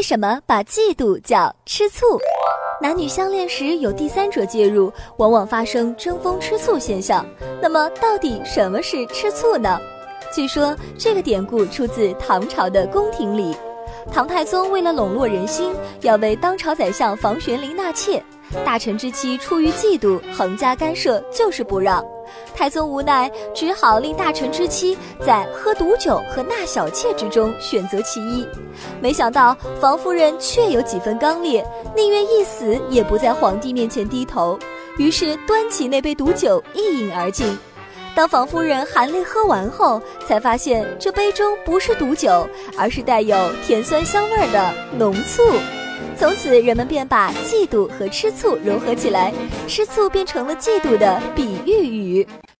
为什么把嫉妒叫吃醋？男女相恋时有第三者介入，往往发生争风吃醋现象。那么，到底什么是吃醋呢？据说这个典故出自唐朝的宫廷里，唐太宗为了笼络人心，要为当朝宰相房玄龄纳妾。大臣之妻出于嫉妒，横加干涉，就是不让。太宗无奈，只好令大臣之妻在喝毒酒和纳小妾之中选择其一。没想到房夫人确有几分刚烈，宁愿一死也不在皇帝面前低头。于是端起那杯毒酒一饮而尽。当房夫人含泪喝完后，才发现这杯中不是毒酒，而是带有甜酸香味的浓醋。从此，人们便把嫉妒和吃醋融合起来，吃醋变成了嫉妒的比鱼。